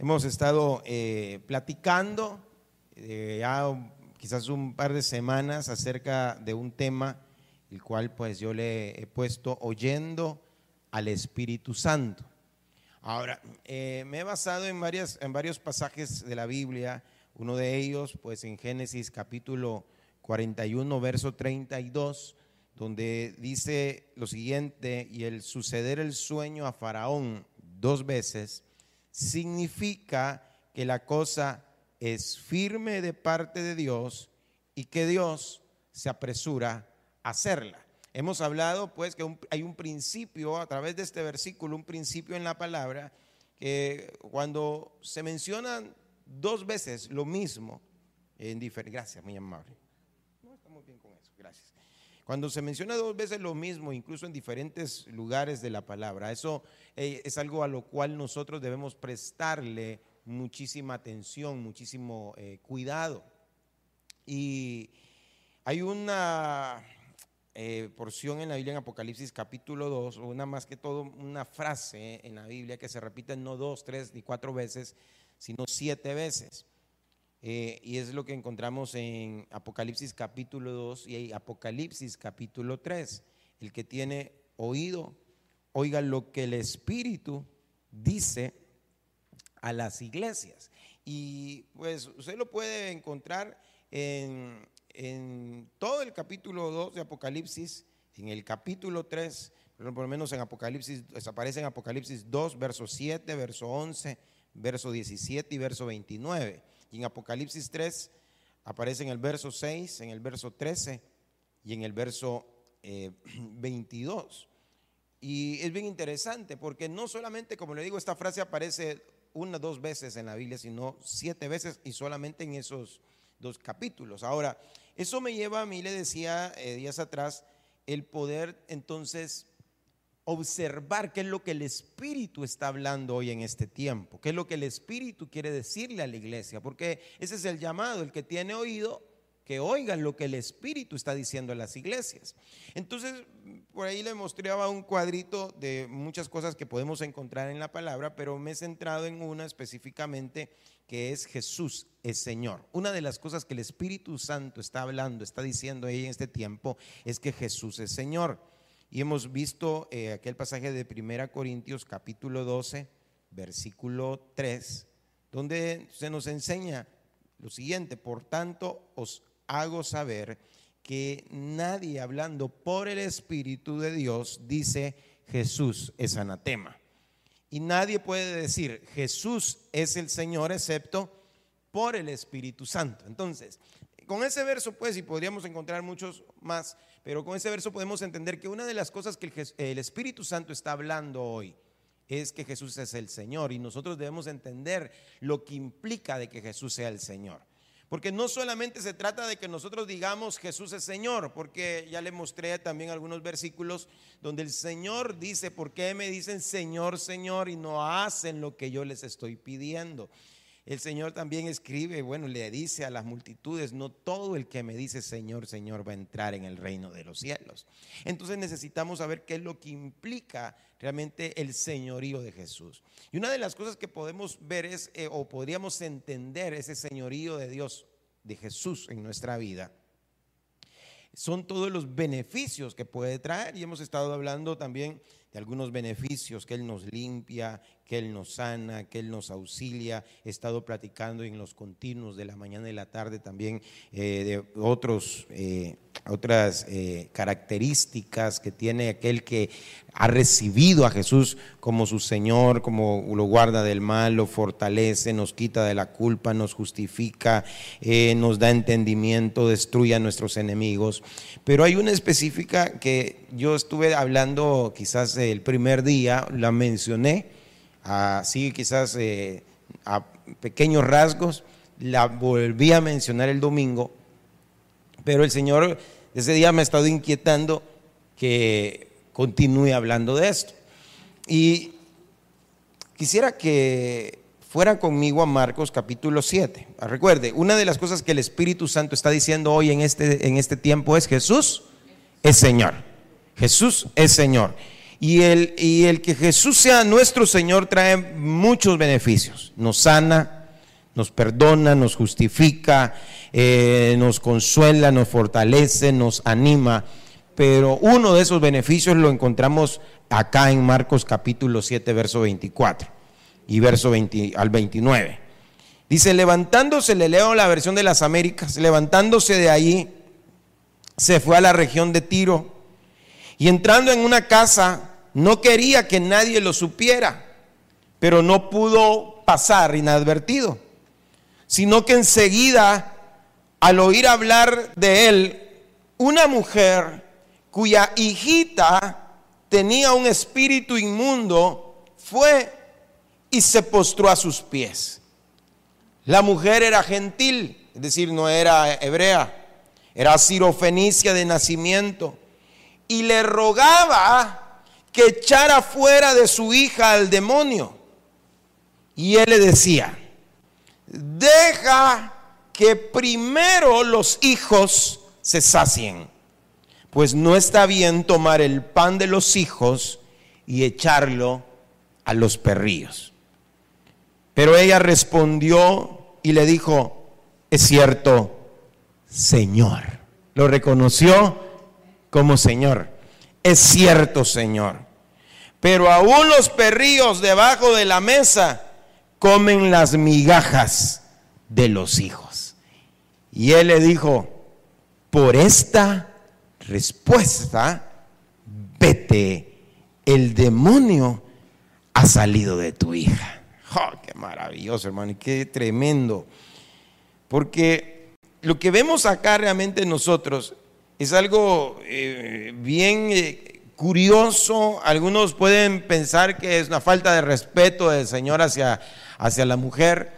Hemos estado eh, platicando eh, ya quizás un par de semanas acerca de un tema el cual pues yo le he puesto oyendo al Espíritu Santo. Ahora, eh, me he basado en, varias, en varios pasajes de la Biblia, uno de ellos pues en Génesis capítulo 41, verso 32, donde dice lo siguiente, y el suceder el sueño a Faraón dos veces, significa que la cosa es firme de parte de Dios y que Dios se apresura a hacerla. Hemos hablado pues que hay un principio a través de este versículo, un principio en la palabra, que cuando se mencionan dos veces lo mismo, en diferente, gracias, muy amable. No, estamos bien con eso, gracias. Cuando se menciona dos veces lo mismo, incluso en diferentes lugares de la palabra, eso eh, es algo a lo cual nosotros debemos prestarle muchísima atención, muchísimo eh, cuidado. Y hay una eh, porción en la Biblia en Apocalipsis capítulo 2, una más que todo una frase en la Biblia que se repite no dos, tres ni cuatro veces, sino siete veces. Eh, y es lo que encontramos en Apocalipsis capítulo 2 y Apocalipsis capítulo 3. El que tiene oído, oiga lo que el Espíritu dice a las iglesias. Y pues usted lo puede encontrar en, todo el capítulo 2 de Apocalipsis, en el capítulo 3, pero por lo menos en Apocalipsis, aparece en Apocalipsis 2, verso 7, verso 11, verso 17 y verso 29. Y en Apocalipsis 3 aparece en el verso 6, en el verso 13 y en el verso 22. Eh, y es bien interesante porque no solamente, como le digo, esta frase aparece una, dos veces en la Biblia, sino siete veces y solamente en esos dos capítulos. Ahora, eso me lleva a mí, le decía eh, días atrás, el poder entonces observar qué es lo que el Espíritu está hablando hoy en este tiempo, qué es lo que el Espíritu quiere decirle a la iglesia, porque ese es el llamado, el que tiene oído, que oigan lo que el Espíritu está diciendo a las iglesias. Entonces, por ahí le mostraba un cuadrito de muchas cosas que podemos encontrar en la palabra, pero me he centrado en una específicamente que es Jesús es Señor. Una de las cosas que el Espíritu Santo está hablando, está diciendo ahí en este tiempo, es que Jesús es Señor. Y hemos visto eh, aquel pasaje de 1 Corintios capítulo 12, versículo 3, donde se nos enseña lo siguiente, por tanto os hago saber que nadie hablando por el Espíritu de Dios dice Jesús es anatema. Y nadie puede decir Jesús es el Señor excepto por el Espíritu Santo. Entonces, con ese verso, pues, y podríamos encontrar muchos más, pero con ese verso podemos entender que una de las cosas que el, Espíritu Santo está hablando hoy es que Jesús es el Señor y nosotros debemos entender lo que implica de que Jesús sea el Señor. Porque no solamente se trata de que nosotros digamos Jesús es Señor, porque ya le mostré también algunos versículos donde el Señor dice, ¿por qué me dicen Señor, Señor y no hacen lo que yo les estoy pidiendo? El Señor también escribe, bueno, le dice a las multitudes, no todo el que me dice Señor, Señor va a entrar en el reino de los cielos. Entonces necesitamos saber qué es lo que implica realmente el señorío de Jesús. Y una de las cosas que podemos ver es, eh, o podríamos entender ese señorío de Dios, de Jesús en nuestra vida, son todos los beneficios que puede traer. Y hemos estado hablando también de algunos beneficios, que Él nos limpia, que Él nos sana, que Él nos auxilia. He estado platicando en los continuos de la mañana y la tarde también eh, de otros, eh, otras eh, características que tiene aquel que ha recibido a Jesús como su Señor, como lo guarda del mal, lo fortalece, nos quita de la culpa, nos justifica, nos da entendimiento, destruye a nuestros enemigos. Pero hay una específica que yo estuve hablando quizás el primer día, la mencioné, así quizás eh, a pequeños rasgos, la volví a mencionar el domingo, pero el Señor ese día me ha estado inquietando que continúe hablando de esto. Y quisiera que fuera conmigo a Marcos capítulo 7. Recuerde, una de las cosas que el Espíritu Santo está diciendo hoy en este, en este tiempo es Jesús es Señor. Jesús es Señor. Y el, y el que Jesús sea nuestro Señor trae muchos beneficios. Nos sana, nos perdona, nos justifica, eh, nos consuela, nos fortalece, nos anima. Pero uno de esos beneficios lo encontramos acá en Marcos capítulo 7, verso 24 y verso 20, al 29. Dice, levantándose, le leo la versión de las Américas, levantándose de ahí, se fue a la región de Tiro y entrando en una casa no quería que nadie lo supiera, pero no pudo pasar inadvertido, sino que enseguida, al oír hablar de él, una mujer cuya hijita tenía un espíritu inmundo, fue y se postró a sus pies. La mujer era gentil, es decir, no era hebrea, era sirofenicia de nacimiento, y le rogaba que echara fuera de su hija al demonio. Y él le decía, deja que primero los hijos se sacien, pues no está bien tomar el pan de los hijos y echarlo a los perrillos. Pero ella respondió y le dijo, es cierto, Señor. Lo reconoció como Señor. Es cierto, Señor. Pero aún los perrillos debajo de la mesa comen las migajas de los hijos. Y él le dijo, por esta respuesta, vete, el demonio ha salido de tu hija. Oh, qué maravilloso, hermano, qué tremendo. Porque lo que vemos acá realmente nosotros es algo eh, bien eh, curioso. Algunos pueden pensar que es una falta de respeto del Señor hacia, hacia la mujer,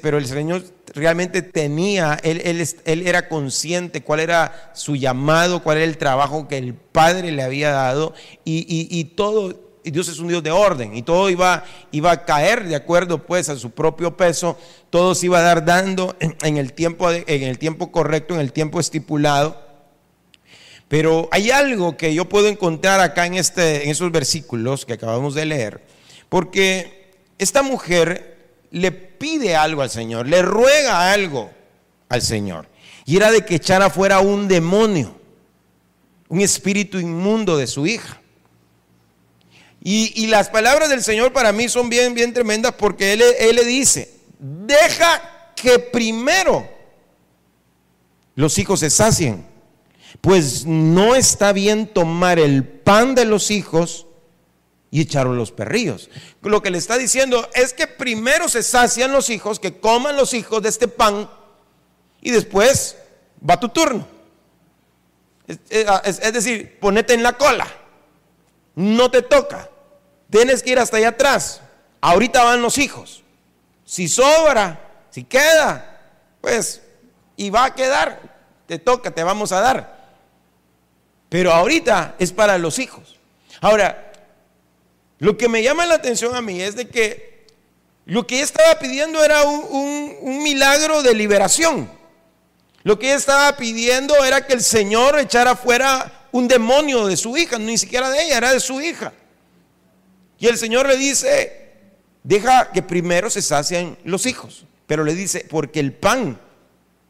pero el Señor realmente tenía, él, él, era consciente cuál era su llamado, cuál era el trabajo que el Padre le había dado y, y, todo y Dios es un Dios de orden y todo iba, iba a caer de acuerdo pues a su propio peso, todo se iba a dar dando en el tiempo, en el tiempo correcto, en el tiempo estipulado. Pero hay algo que yo puedo encontrar acá en, este, en esos versículos que acabamos de leer, porque esta mujer le pide algo al Señor, le ruega algo al Señor, y era de que echara fuera un demonio, un espíritu inmundo de su hija. Y, las palabras del Señor para mí son bien, bien tremendas porque él, él le dice, deja que primero los hijos se sacien pues no está bien tomar el pan de los hijos y echarlo a los perrillos. Lo que le está diciendo es que primero se sacian los hijos, que coman los hijos de este pan y después va tu turno. Es, decir, ponete en la cola. No te toca. Tienes que ir hasta allá atrás. Ahorita van los hijos. Si sobra, si queda, pues, y va a quedar, te toca, te vamos a dar. Pero ahorita es para los hijos. Ahora, lo que me llama la atención a mí es de que lo que ella estaba pidiendo era un, milagro de liberación. Lo que ella estaba pidiendo era que el Señor echara fuera un demonio de su hija, ni siquiera de ella, era de su hija. Y el Señor le dice, deja que primero se sacien los hijos. Pero le dice, porque el pan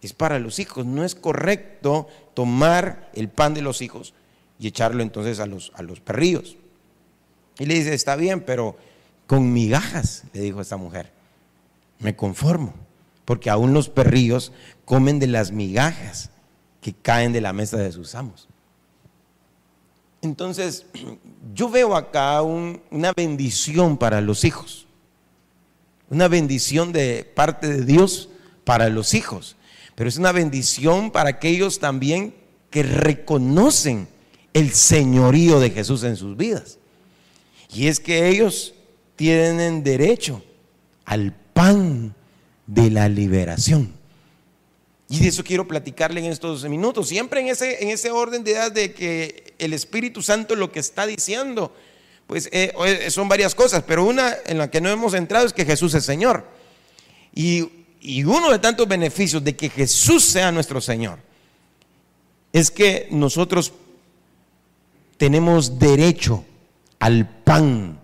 es para los hijos. No es correcto tomar el pan de los hijos y echarlo entonces a los, a los perrillos. Y le dice, está bien, pero con migajas, le dijo esta mujer, me conformo, porque aún los perrillos comen de las migajas que caen de la mesa de sus amos. Entonces, yo veo acá una bendición para los hijos, una bendición de parte de Dios para los hijos pero es una bendición para aquellos también que reconocen el señorío de Jesús en sus vidas. Y es que ellos tienen derecho al pan de la liberación. Y de eso quiero platicarle en estos minutos, siempre en ese, en ese orden de edad de que el Espíritu Santo lo que está diciendo, pues eh, eh, son varias cosas, pero una en la que no hemos entrado es que Jesús es Señor. Y, y uno de tantos beneficios de que Jesús sea nuestro Señor es que nosotros tenemos derecho al pan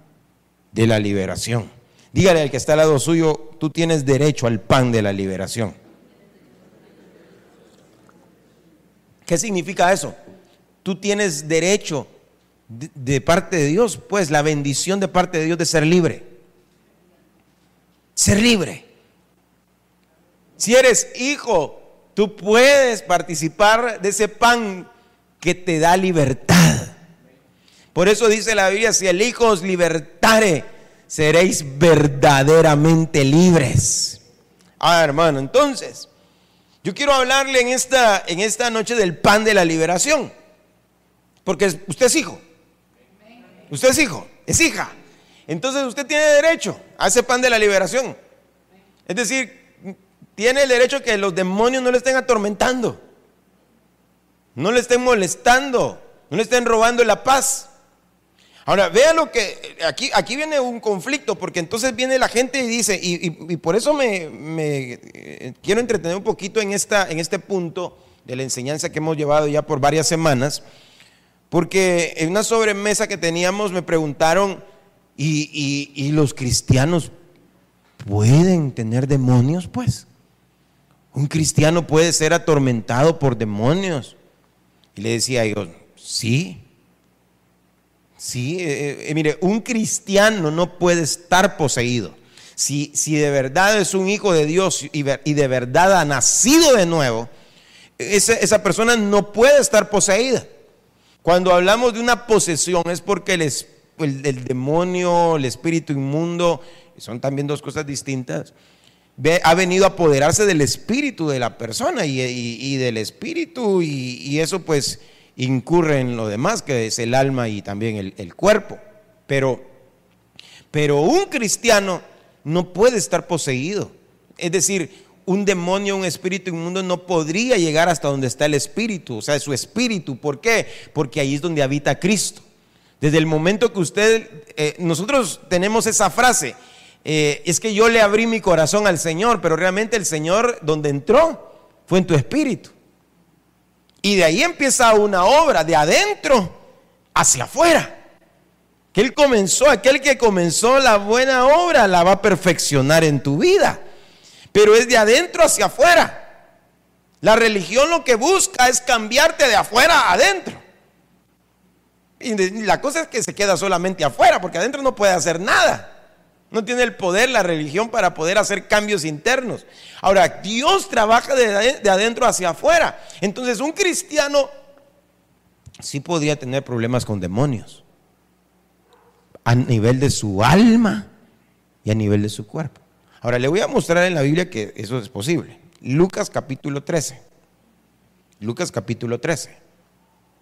de la liberación. Dígale al que está al lado suyo, tú tienes derecho al pan de la liberación. ¿Qué significa eso? Tú tienes derecho de, parte de Dios, pues la bendición de parte de Dios de ser libre. Ser libre. Si eres hijo, tú puedes participar de ese pan que te da libertad. Por eso dice la Biblia, si el Hijo os libertare, seréis verdaderamente libres. Ah, hermano, entonces, yo quiero hablarle en esta, en esta noche del pan de la liberación. Porque usted es hijo. Usted es hijo, es hija. Entonces usted tiene derecho a ese pan de la liberación. Es decir, tiene el derecho que los demonios no le estén atormentando. No le estén molestando. No le estén robando la paz. Ahora, vea lo que, aquí, aquí viene un conflicto, porque entonces viene la gente y dice, y, por eso me, eh, quiero entretener un poquito en, esta, en este punto de la enseñanza que hemos llevado ya por varias semanas, porque en una sobremesa que teníamos me preguntaron, ¿y, y los cristianos pueden tener demonios? Pues, un cristiano puede ser atormentado por demonios. Y le decía yo, sí, Sí, eh, eh, mire, un cristiano no puede estar poseído. Si, si de verdad es un hijo de Dios y, de verdad ha nacido de nuevo, esa, esa, persona no puede estar poseída. Cuando hablamos de una posesión es porque el, el, demonio, el espíritu inmundo, son también dos cosas distintas, ha venido a apoderarse del espíritu de la persona y, del espíritu y eso pues incurre en lo demás, que es el alma y también el, cuerpo. Pero, pero un cristiano no puede estar poseído. Es decir, un demonio, un espíritu inmundo no podría llegar hasta donde está el espíritu, o sea, su espíritu. ¿Por qué? Porque ahí es donde habita Cristo. Desde el momento que usted, eh, nosotros tenemos esa frase, eh, es que yo le abrí mi corazón al Señor, pero realmente el Señor donde entró fue en tu espíritu. Y de ahí empieza una obra de adentro hacia afuera. Que Él comenzó, aquel que comenzó la buena obra la va a perfeccionar en tu vida. Pero es de adentro hacia afuera. La religión lo que busca es cambiarte de afuera a adentro. Y la cosa es que se queda solamente afuera, porque adentro no puede hacer nada. No tiene el poder la religión para poder hacer cambios internos. Ahora, Dios trabaja de, adentro hacia afuera. Entonces, un cristiano sí podría tener problemas con demonios. A nivel de su alma y a nivel de su cuerpo. Ahora, le voy a mostrar en la Biblia que eso es posible. Lucas capítulo 13. Lucas capítulo 13.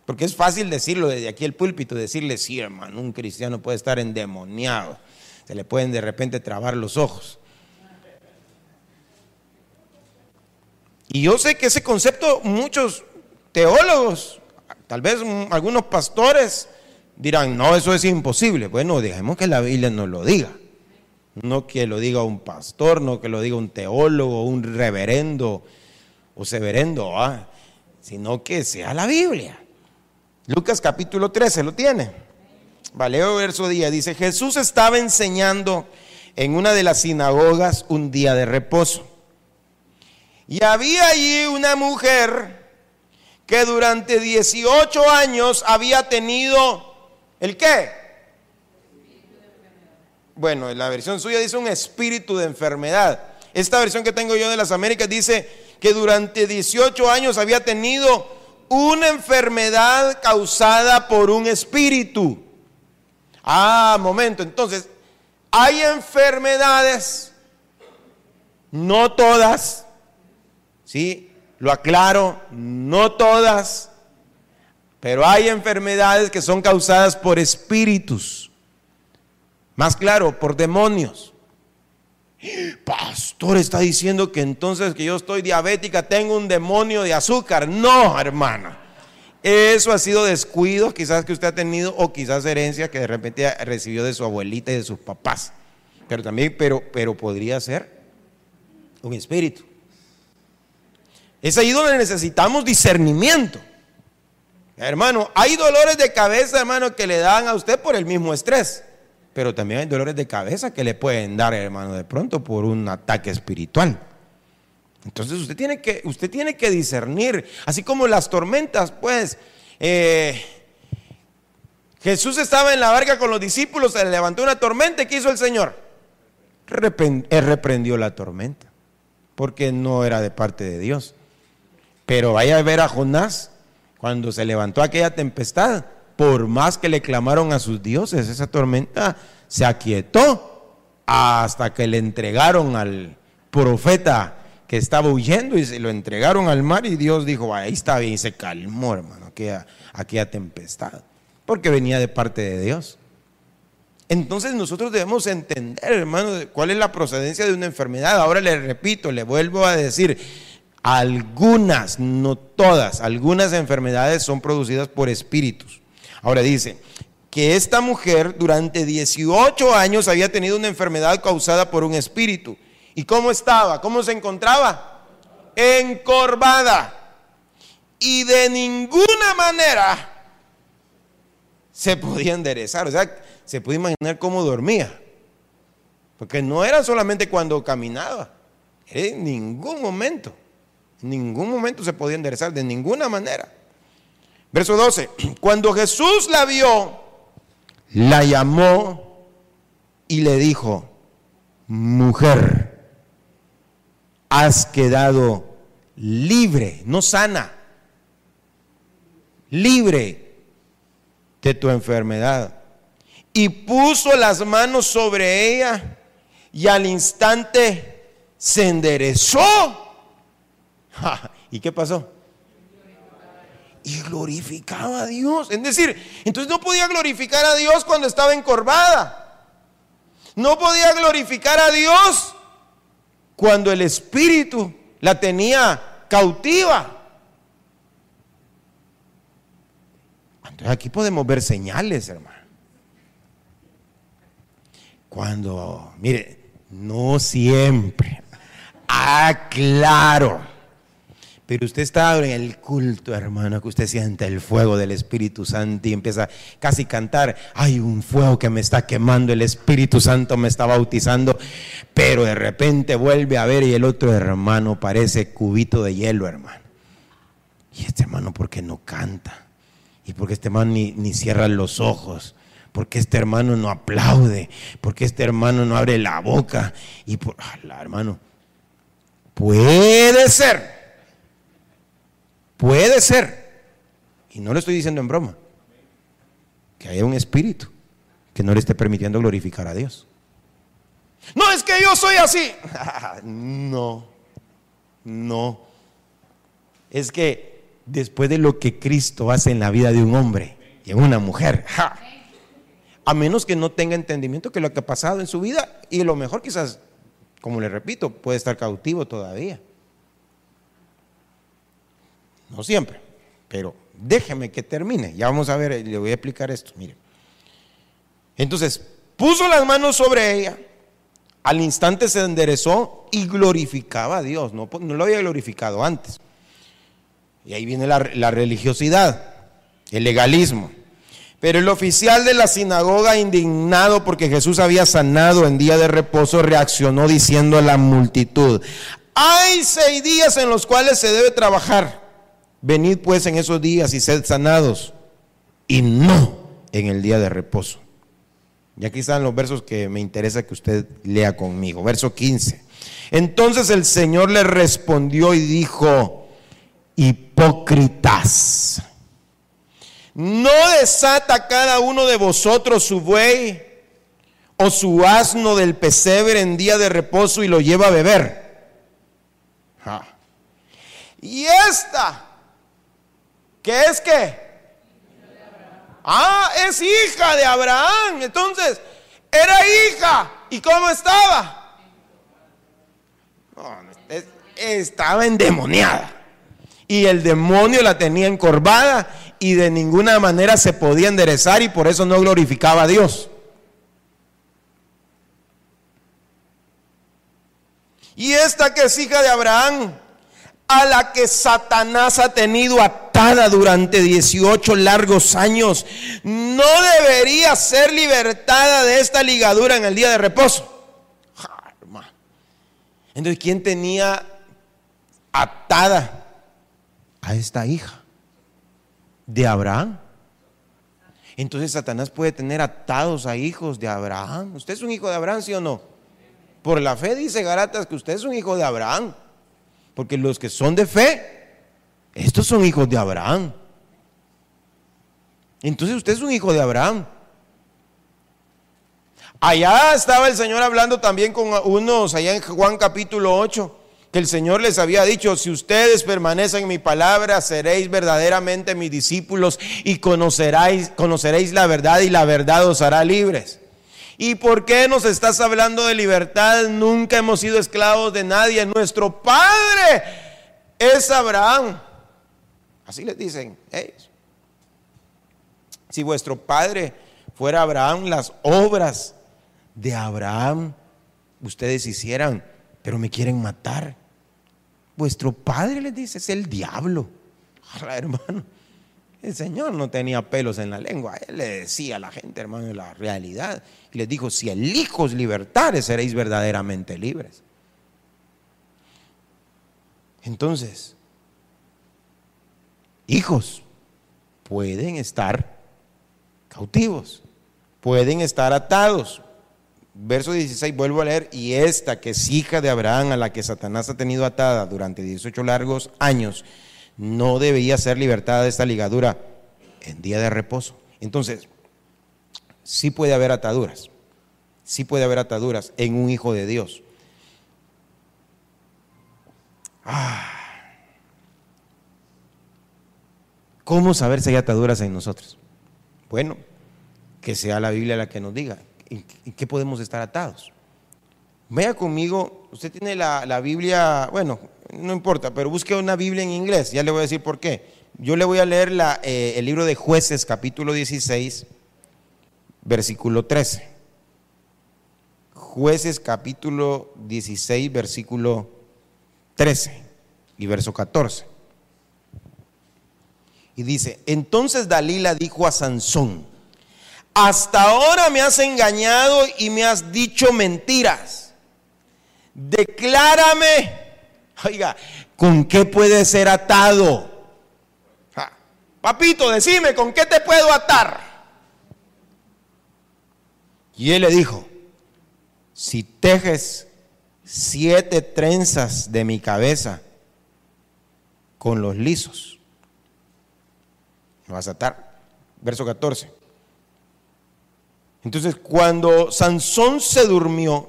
Porque es fácil decirlo desde aquí el púlpito, decirle, sí, hermano, un cristiano puede estar endemoniado se le pueden de repente trabar los ojos. Y yo sé que ese concepto muchos teólogos, tal vez algunos pastores dirán, no, eso es imposible. Bueno, dejemos que la Biblia nos lo diga. No que lo diga un pastor, no que lo diga un teólogo, un reverendo o severendo, ¿ah? sino que sea la Biblia. Lucas capítulo 13, ¿lo tiene? Valeo verso día, dice, Jesús estaba enseñando en una de las sinagogas un día de reposo. Y había allí una mujer que durante 18 años había tenido, ¿el qué? Bueno, la versión suya dice un espíritu de enfermedad. Esta versión que tengo yo de las Américas dice que durante 18 años había tenido una enfermedad causada por un espíritu. Ah, momento, entonces, hay enfermedades, no todas, ¿sí? Lo aclaro, no todas, pero hay enfermedades que son causadas por espíritus, más claro, por demonios. Pastor está diciendo que entonces que yo estoy diabética, tengo un demonio de azúcar. No, hermano. Eso ha sido descuido quizás que usted ha tenido o quizás herencia que de repente recibió de su abuelita y de sus papás. Pero también, pero, pero podría ser un espíritu. Es ahí donde necesitamos discernimiento. Hermano, hay dolores de cabeza, hermano, que le dan a usted por el mismo estrés. Pero también hay dolores de cabeza que le pueden dar, hermano, de pronto por un ataque espiritual. Entonces usted tiene que, usted tiene que discernir, así como las tormentas, pues. Eh, Jesús estaba en la barca con los discípulos, se le levantó una tormenta, ¿qué hizo el Señor? Reprendió la tormenta, porque no era de parte de Dios. Pero vaya a ver a Jonás, cuando se levantó aquella tempestad, por más que le clamaron a sus dioses, esa tormenta se aquietó hasta que le entregaron al profeta estaba huyendo y se lo entregaron al mar y Dios dijo, ahí está bien, y se calmó, hermano, aquella, aquella tempestad, porque venía de parte de Dios. Entonces nosotros debemos entender, hermano, cuál es la procedencia de una enfermedad. Ahora le repito, le vuelvo a decir, algunas, no todas, algunas enfermedades son producidas por espíritus. Ahora dice que esta mujer durante 18 años había tenido una enfermedad causada por un espíritu. ¿Y cómo estaba? ¿Cómo se encontraba? Encorvada. Y de ninguna manera se podía enderezar. O sea, se puede imaginar cómo dormía. Porque no era solamente cuando caminaba, en ningún momento ningún momento se podía enderezar, de ninguna manera. Verso 12, cuando Jesús la vio, la llamó y le dijo, mujer, has quedado libre, no sana, libre de tu enfermedad. Y puso las manos sobre ella y al instante se enderezó ¿Y qué pasó? Y glorificaba a Dios. Es decir, entonces no podía glorificar a Dios cuando estaba encorvada. No podía glorificar a Dios cuando el Espíritu la tenía cautiva. Entonces aquí podemos ver señales, hermano. Cuando, mire, no siempre. Ah, claro pero usted está en el culto, hermano, que usted siente el fuego del Espíritu Santo y empieza casi a cantar, hay un fuego que me está quemando, el Espíritu Santo me está bautizando, pero de repente vuelve a ver y el otro hermano parece cubito de hielo, hermano. Y este hermano, ¿por qué no canta? Y porque este hermano ni, ni cierra los ojos porque este hermano no aplaude, porque este hermano no abre la boca. Y por, la hermano, puede ser Puede ser, y no lo estoy diciendo en broma, que haya un espíritu que no le esté permitiendo glorificar a Dios. No es que yo soy así. no, no. Es que después de lo que Cristo hace en la vida de un hombre y en una mujer, a menos que no tenga entendimiento que lo que ha pasado en su vida, y lo mejor quizás, como le repito, puede estar cautivo todavía. No siempre, pero déjeme que termine. Ya vamos a ver, le voy a explicar esto. Mire. Entonces, puso las manos sobre ella, al instante se enderezó y glorificaba a Dios. No, lo había glorificado antes. Y ahí viene la religiosidad, el legalismo. Pero el oficial de la sinagoga, indignado porque Jesús había sanado en día de reposo, reaccionó diciendo a la multitud, hay seis días en los cuales se debe trabajar Venid pues en esos días y sed sanados, y no en el día de reposo. Y aquí están los versos que me interesa que usted lea conmigo. Verso 15. Entonces el Señor le respondió y dijo, hipócritas, ¿no desata cada uno de vosotros su buey o su asno del pesebre en día de reposo y lo lleva a beber? Y esta ¿Qué es qué? Ah, es hija de Abraham. Entonces, era hija. ¿Y cómo estaba? estaba endemoniada. Y el demonio la tenía encorvada y de ninguna manera se podía enderezar y por eso no glorificaba a Dios. Y esta que es hija de Abraham, a la que Satanás ha tenido durante 18 largos años, no debería ser libertada de esta ligadura en el día de reposo. Entonces, ¿quién tenía atada a esta hija de Abraham? Entonces Satanás puede tener atados a hijos de Abraham. ¿Usted es un hijo de Abraham, sí o no? Por la fe dice Garatas que usted es un hijo de Abraham. Porque los que son de fe, estos son hijos de Abraham. Entonces usted es un hijo de Abraham. Allá estaba el Señor hablando también con unos, allá en Juan capítulo 8, que el Señor les había dicho, si ustedes permanecen en mi palabra, seréis verdaderamente mis discípulos y conoceréis, conoceréis la verdad y la verdad os hará libres. ¿Y por qué nos estás hablando de libertad? Nunca hemos sido esclavos de nadie. Nuestro Padre es Abraham. Así les dicen ellos. Si vuestro Padre fuera Abraham, las obras de Abraham ustedes hicieran, pero me quieren matar. Vuestro Padre les dice, es el diablo. hermano. El Señor no tenía pelos en la lengua. Él le decía a la gente, hermano, la realidad. Y les dijo, si el Hijo seréis verdaderamente libres. Entonces, hijos pueden estar cautivos, pueden estar atados. Verso 16, vuelvo a leer, y esta que es hija de Abraham, a la que Satanás ha tenido atada durante 18 largos años, no debía ser libertada de esta ligadura en día de reposo. Entonces, sí puede haber ataduras, sí puede haber ataduras en un hijo de Dios. Ah. ¿Cómo saber si hay ataduras en nosotros? Bueno, que sea la Biblia la que nos diga en qué podemos estar atados. Vaya conmigo, usted tiene la, la Biblia, bueno, no importa, pero busque una Biblia en inglés, ya le voy a decir por qué. Yo le voy a leer la, eh, el libro de jueces, capítulo 16, versículo 13. Jueces, capítulo 16, versículo 13 y verso 14. Y dice, entonces Dalila dijo a Sansón, hasta ahora me has engañado y me has dicho mentiras. Declárame Oiga, ¿con qué puede ser atado? Papito, decime, ¿con qué te puedo atar? Y él le dijo, si tejes siete trenzas de mi cabeza con los lisos, me vas a atar. Verso 14. Entonces, cuando Sansón se durmió,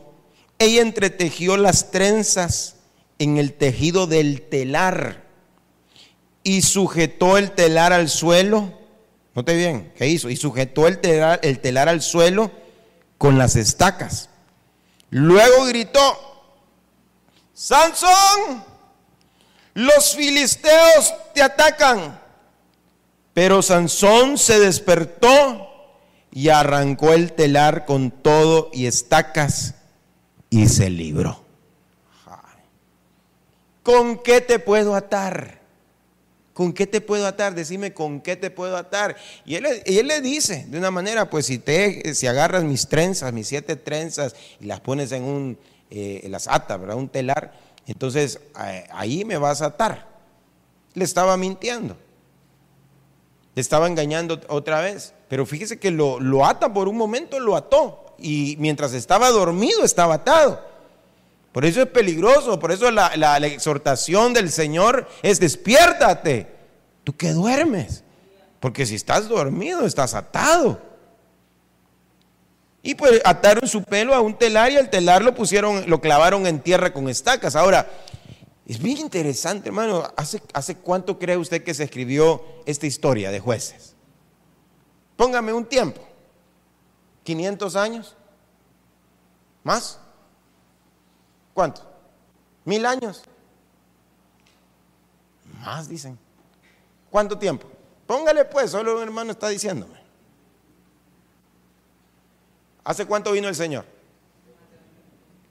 ella entretejió las trenzas en el tejido del telar y sujetó el telar al suelo. Note bien, ¿qué hizo? Y sujetó el telar, el telar al suelo con las estacas. Luego gritó, Sansón, los filisteos te atacan. Pero Sansón se despertó y arrancó el telar con todo y estacas y se libró. ¿Con qué te puedo atar? ¿Con qué te puedo atar? Decime con qué te puedo atar. Y él, le dice de una manera, pues si te, si agarras mis trenzas, mis siete trenzas y las pones en un, eh, las atas, ¿verdad? Un telar, entonces eh, ahí me vas a atar. Le estaba mintiendo. Le estaba engañando otra vez. Pero fíjese que lo, lo ata por un momento, lo ató. Y mientras estaba dormido, estaba atado. Por eso es peligroso, por eso la, exhortación del Señor es despiértate, tú que duermes, porque si estás dormido estás atado. Y pues ataron su pelo a un telar y al telar lo pusieron, lo clavaron en tierra con estacas. Ahora, es bien interesante, hermano. ¿Hace, ¿Hace cuánto cree usted que se escribió esta historia de jueces? Póngame un tiempo. ¿500 años? ¿Más? ¿Cuánto? Mil años. Más dicen. ¿Cuánto tiempo? Póngale pues, solo un hermano está diciéndome. ¿Hace cuánto vino el Señor?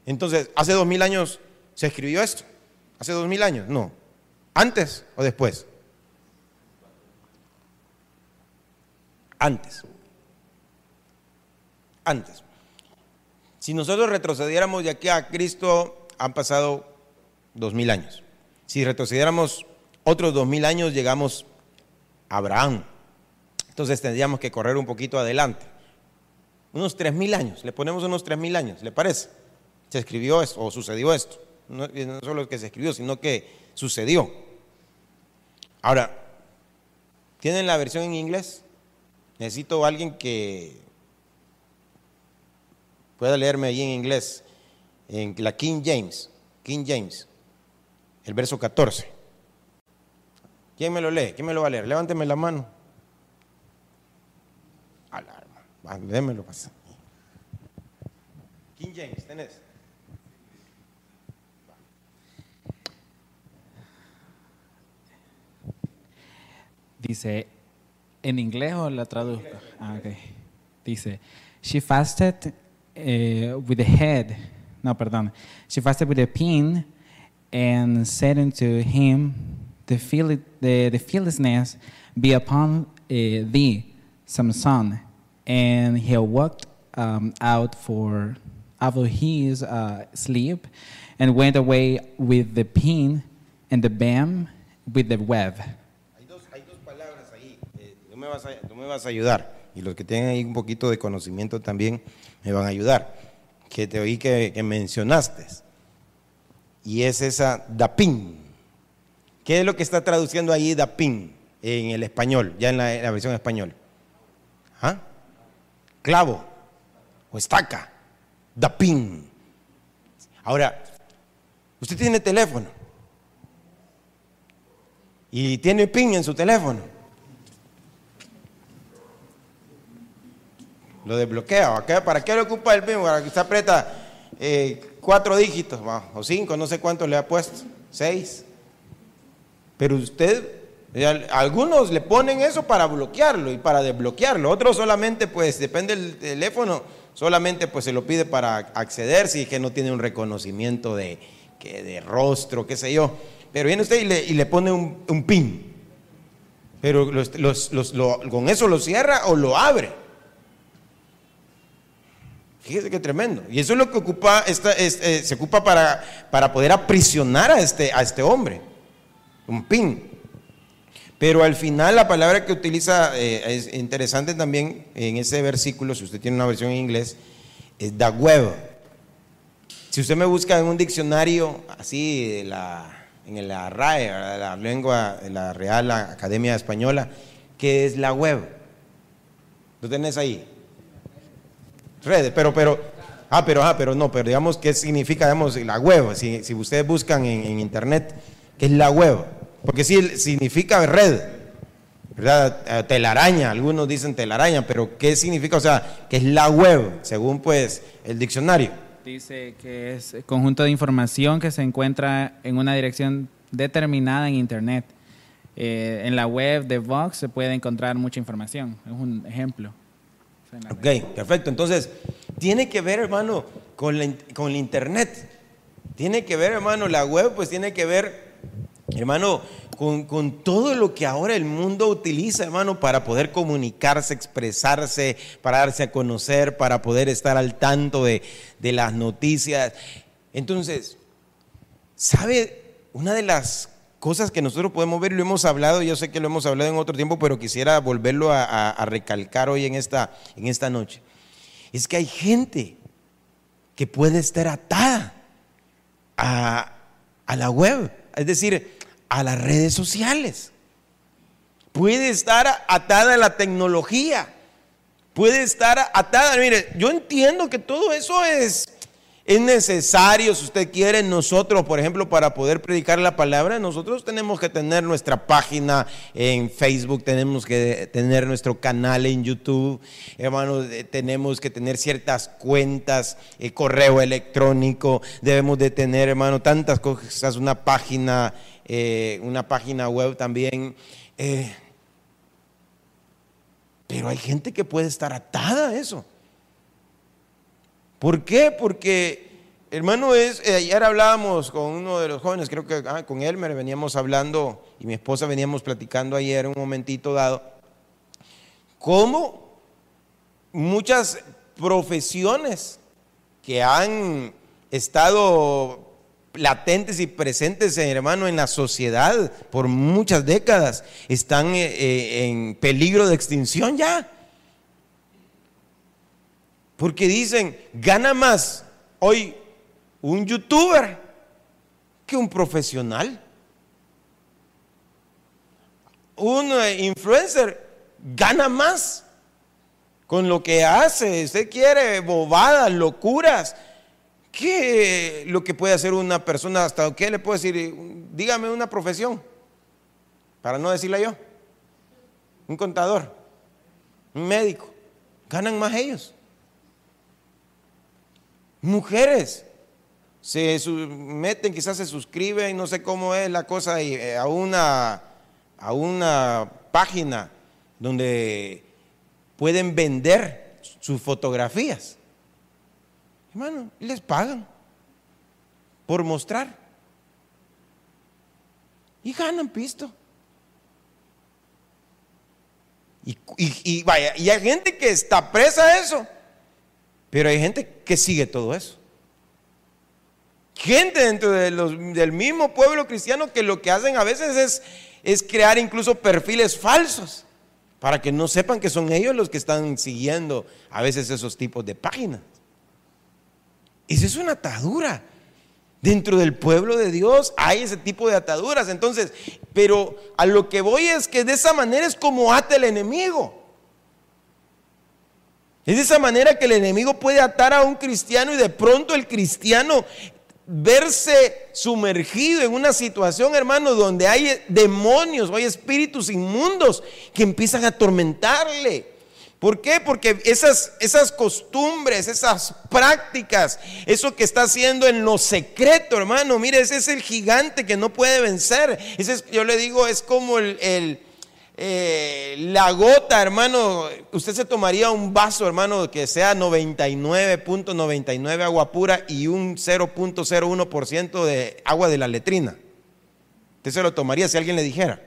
Entonces, ¿hace dos mil años se escribió esto? ¿Hace dos mil años? No. ¿Antes o después? Antes. Antes. Si nosotros retrocediéramos de aquí a Cristo, han pasado dos mil años. Si retrocediéramos otros dos mil años, llegamos a Abraham. Entonces tendríamos que correr un poquito adelante. Unos tres mil años, le ponemos unos tres mil años, ¿le parece? Se escribió esto o sucedió esto. No, no solo que se escribió, sino que sucedió. Ahora, ¿tienen la versión en inglés? Necesito a alguien que pueda leerme ahí en inglés, en la King James, King James, el verso 14. ¿Quién me lo lee? ¿Quién me lo va a leer? Levánteme la mano. Alarma. Démelo pasar. King James, tenés. Dice, ¿en inglés o la traduzco? Ah, ok. Dice, she fasted uh, with the head, no, perdón. She fasted with a pin and said unto him, the, feel, the, the fearlessness be upon uh, thee, Samson. And he walked um, out for out of his uh, sleep and went away with the pin and the bam with the web. Me vas a, ayudar. Y los que tienen ahí un poquito de conocimiento también me van a ayudar. Que te oí que, mencionaste. Y es esa dapin. ¿Qué es lo que está traduciendo ahí dapin en el español, ya en la, versión español? ¿Ah? Clavo o estaca. Dapin. Ahora, usted tiene teléfono y tiene pin en su teléfono. Lo desbloquea. ¿Para qué le ocupa el pin? Para que usted aprieta eh, cuatro dígitos o cinco, no sé cuánto le ha puesto, seis. Pero usted, algunos le ponen eso para bloquearlo y para desbloquearlo. Otros solamente, pues, depende del teléfono, solamente pues se lo pide para acceder si es que no tiene un reconocimiento de, que de rostro, qué sé yo. Pero viene usted y le, y le pone un, un, pin. Pero los, los, los, lo, con eso lo cierra o lo abre. Fíjese qué tremendo. Y eso es lo que ocupa, este, se ocupa para, para poder aprisionar a este, a este hombre. Un pin. Pero al final la palabra que utiliza eh, es interesante también en ese versículo, si usted tiene una versión en inglés, es da web. Si usted me busca en un diccionario así de la, en la RAE, la lengua la Real Academia Española, ¿qué es la web? ¿Lo tenés ahí? Redes, pero, pero, ah, pero, ah, pero no, pero digamos, ¿qué significa, digamos, la web? Si, si ustedes buscan en, internet, ¿qué es la web? Porque sí significa red, ¿verdad? Telaraña, algunos dicen telaraña, pero ¿qué significa? O sea, que es la web, según pues el diccionario. Dice que es conjunto de información que se encuentra en una dirección determinada en Internet. Eh, en la web de Vox se puede encontrar mucha información, es un ejemplo. Ok, perfecto. Entonces, tiene que ver, hermano, con la, con la Internet. Tiene que ver, hermano, la web, pues tiene que ver Hermano, con, con, todo lo que ahora el mundo utiliza, hermano, para poder comunicarse, expresarse, para darse a conocer, para poder estar al tanto de, de las noticias. Entonces, ¿sabe? Una de las cosas que nosotros podemos ver, y lo hemos hablado, yo sé que lo hemos hablado en otro tiempo, pero quisiera volverlo a, recalcar hoy en esta, en esta noche, es que hay gente que puede estar atada a, a la web, es decir, a las redes sociales. Puede estar atada a la tecnología. Puede estar atada. Mire, yo entiendo que todo eso es, Es necesario, si usted quiere, nosotros, por ejemplo, para poder predicar la palabra, nosotros tenemos que tener nuestra página en Facebook, tenemos que tener nuestro canal en YouTube, hermanos, eh, tenemos que tener ciertas cuentas, eh, correo electrónico, debemos de tener, hermano, tantas cosas, una página, eh, una página web también. pero hay gente que puede estar atada a eso. ¿Por qué? Porque, hermano, es, eh, ayer hablábamos con uno de los jóvenes, creo que ah, con Elmer veníamos hablando y mi esposa veníamos platicando ayer un momentito dado, cómo muchas profesiones que han estado latentes y presentes, hermano, en la sociedad por muchas décadas, están eh, eh, en peligro de extinción ya. Porque dicen, gana más hoy un youtuber que un profesional. Un eh, influencer gana más con lo que hace. Usted quiere bobadas, locuras. ¿Qué lo que puede hacer una persona? ¿Hasta qué le puedo decir? Dígame una profesión, para no decirla yo. Un contador, un médico. Ganan más ellos. Mujeres se meten, quizás se suscriben, no sé cómo es la cosa, eh, a una, a una página donde pueden vender sus fotografías. Hermano, les pagan por mostrar. Y ganan pisto. Y, y, vaya, y hay gente que está presa a eso. Pero hay gente que sigue todo eso. Gente dentro del mismo pueblo cristiano que lo que hacen a veces es, es crear incluso perfiles falsos para que no sepan que son ellos los que están siguiendo a veces esos tipos de páginas. Esa es una atadura. Dentro del pueblo de Dios hay ese tipo de ataduras. Entonces, pero a lo que voy es que de esa manera es como ata el enemigo. Es de esa manera que el enemigo puede atar a un cristiano y de pronto el cristiano verse sumergido en una situación, hermano, donde hay demonios o hay espíritus inmundos que empiezan a atormentarle. ¿Por qué? Porque esas, esas costumbres, esas prácticas, eso que está haciendo en lo secreto, hermano, mire, ese es el gigante que no puede vencer. Ese yo le digo, es como el eh, la gota, hermano, usted se tomaría un vaso, hermano, que sea 99.99 agua pura y un 0.01% de agua de la letrina. Usted se lo tomaría si alguien le dijera.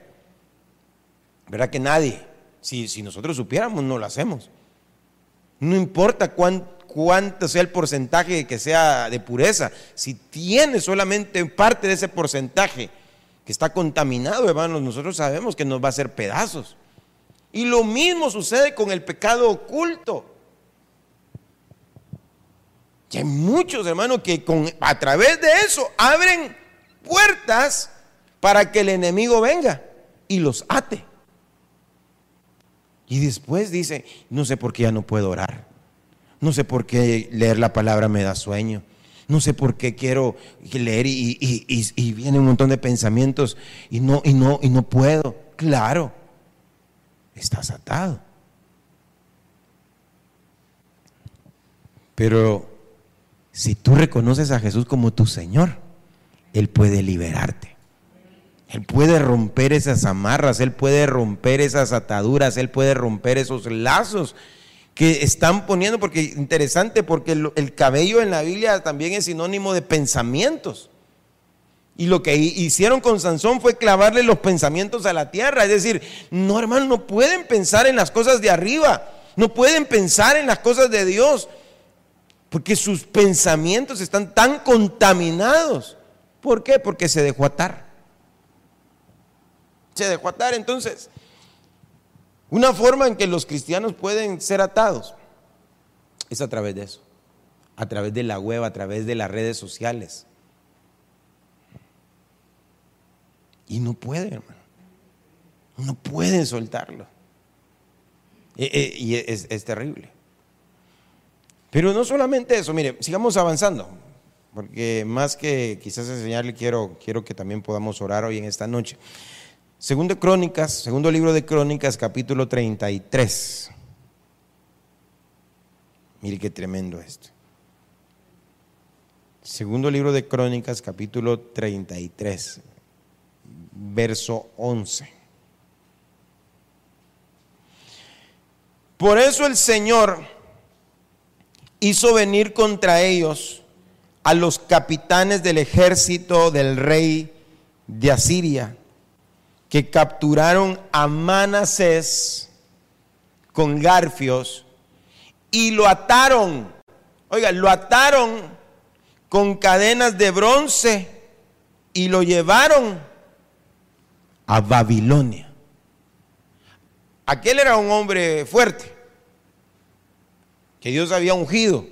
¿Verdad que nadie? Si, si nosotros supiéramos, no lo hacemos. No importa cuánto sea el porcentaje que sea de pureza, si tiene solamente parte de ese porcentaje que está contaminado, hermanos, nosotros sabemos que nos va a hacer pedazos. Y lo mismo sucede con el pecado oculto. Y hay muchos, hermanos, que a través de eso abren puertas para que el enemigo venga y los ate. Y después dice, no sé por qué ya no puedo orar. No sé por qué leer la palabra me da sueño no sé por qué quiero leer y, y, viene un montón de pensamientos y no, y, no, y no puedo. Claro, estás atado. Pero si tú reconoces a Jesús como tu Señor, Él puede liberarte. Él puede romper esas amarras, Él puede romper esas ataduras, Él puede romper esos lazos que están poniendo, porque interesante, porque el, cabello en la Biblia también es sinónimo de pensamientos. Y lo que hicieron con Sansón fue clavarle los pensamientos a la tierra. Es decir, no hermano, no pueden pensar en las cosas de arriba, no pueden pensar en las cosas de Dios, porque sus pensamientos están tan contaminados. ¿Por qué? Porque se dejó atar. Se dejó atar. Entonces, una forma en que los cristianos pueden ser atados es a través de eso, a través de la web, a través de las redes sociales. Y no pueden, hermano. No pueden soltarlo. E, e, y es, terrible. Pero no solamente eso, mire, sigamos avanzando. porque más que quizás enseñarle, quiero, quiero que también podamos orar hoy en esta noche. Segundo Crónicas, segundo libro de Crónicas, capítulo 33. Mire qué tremendo esto. Segundo libro de Crónicas, capítulo 33, verso 11. Por eso el Señor hizo venir contra ellos a los capitanes del ejército del rey de Asiria, que capturaron a Manasés con garfios y lo ataron. Oiga, lo ataron con cadenas de bronce y lo llevaron a Babilonia. Aquel era un hombre fuerte, que Dios había ungido